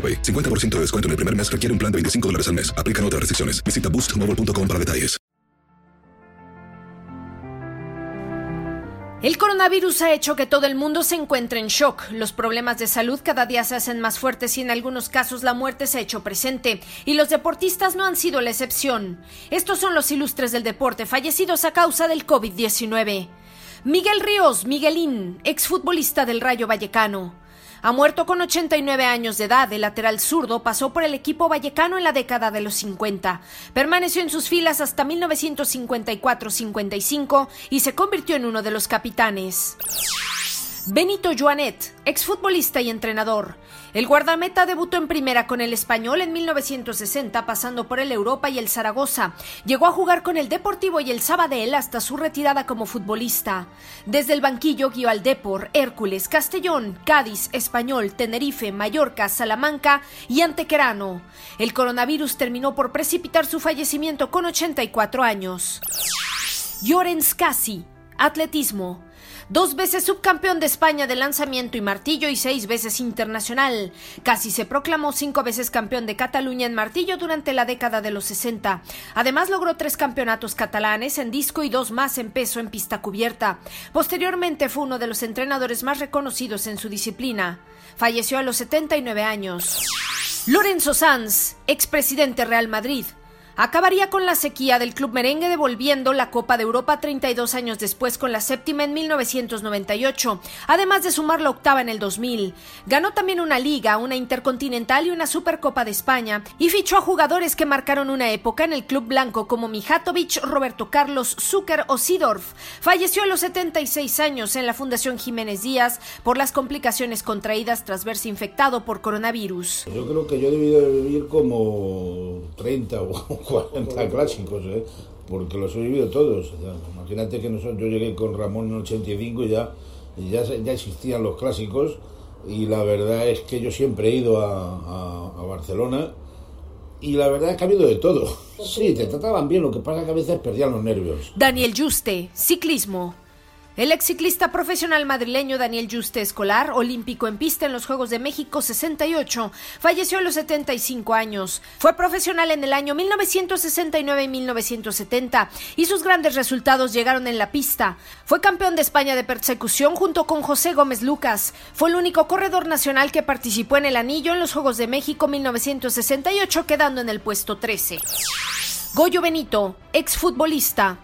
AroPay. 50% de descuento en el primer mes requiere un plan de 25 dólares al mes. Aplican otras restricciones. Visita boostmobile.com para detalles. El coronavirus ha hecho que todo el mundo se encuentre en shock. Los problemas de salud cada día se hacen más fuertes y en algunos casos la muerte se ha hecho presente. Y los deportistas no han sido la excepción. Estos son los ilustres del deporte fallecidos a causa del COVID-19. Miguel Ríos, Miguelín, exfutbolista del Rayo Vallecano. Ha muerto con 89 años de edad. El lateral zurdo pasó por el equipo vallecano en la década de los 50. Permaneció en sus filas hasta 1954-55 y se convirtió en uno de los capitanes. Benito Joanet, exfutbolista y entrenador. El guardameta debutó en primera con el Español en 1960, pasando por el Europa y el Zaragoza. Llegó a jugar con el Deportivo y el Sabadell hasta su retirada como futbolista. Desde el banquillo guió al Depor, Hércules, Castellón, Cádiz, Español, Tenerife, Mallorca, Salamanca y Antequerano. El coronavirus terminó por precipitar su fallecimiento con 84 años. Llorens Casi, atletismo. Dos veces subcampeón de España de lanzamiento y martillo y seis veces internacional. Casi se proclamó cinco veces campeón de Cataluña en martillo durante la década de los 60. Además logró tres campeonatos catalanes en disco y dos más en peso en pista cubierta. Posteriormente fue uno de los entrenadores más reconocidos en su disciplina. Falleció a los 79 años. Lorenzo Sanz, expresidente Real Madrid, acabaría con la sequía del club merengue devolviendo la Copa de Europa 32 años después con la séptima en 1998, además de sumar la octava en el 2000. Ganó también una liga, una intercontinental y una Supercopa de España y fichó a jugadores que marcaron una época en el club blanco como Mijatovic, Roberto Carlos, Zucker o Sidorf. Falleció a los 76 años en la Fundación Jiménez Díaz por las complicaciones contraídas tras verse infectado por coronavirus. Yo creo que yo debido de vivir como 30 o 40 clásicos, ¿eh? porque los he vivido todos. imagínate que nosotros, yo llegué con Ramón en el 85 y ya, y ya, ya existían los clásicos y la verdad es que yo siempre he ido a, a, a Barcelona y la verdad es que ha habido de todo. Sí, te trataban bien, lo que pasa es que a veces perdían los nervios. Daniel Juste, ciclismo. El ex ciclista profesional madrileño Daniel Juste Escolar, olímpico en pista en los Juegos de México 68, falleció a los 75 años. Fue profesional en el año 1969 y 1970 y sus grandes resultados llegaron en la pista. Fue campeón de España de persecución junto con José Gómez Lucas. Fue el único corredor nacional que participó en el anillo en los Juegos de México 1968 quedando en el puesto 13. Goyo Benito, exfutbolista.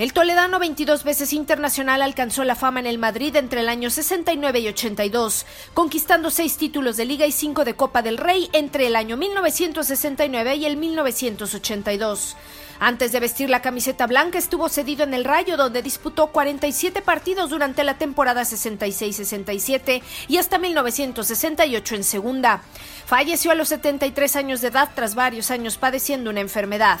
El toledano, 22 veces internacional, alcanzó la fama en el Madrid entre el año 69 y 82, conquistando seis títulos de liga y cinco de Copa del Rey entre el año 1969 y el 1982. Antes de vestir la camiseta blanca estuvo cedido en el Rayo donde disputó 47 partidos durante la temporada 66-67 y hasta 1968 en segunda. Falleció a los 73 años de edad tras varios años padeciendo una enfermedad.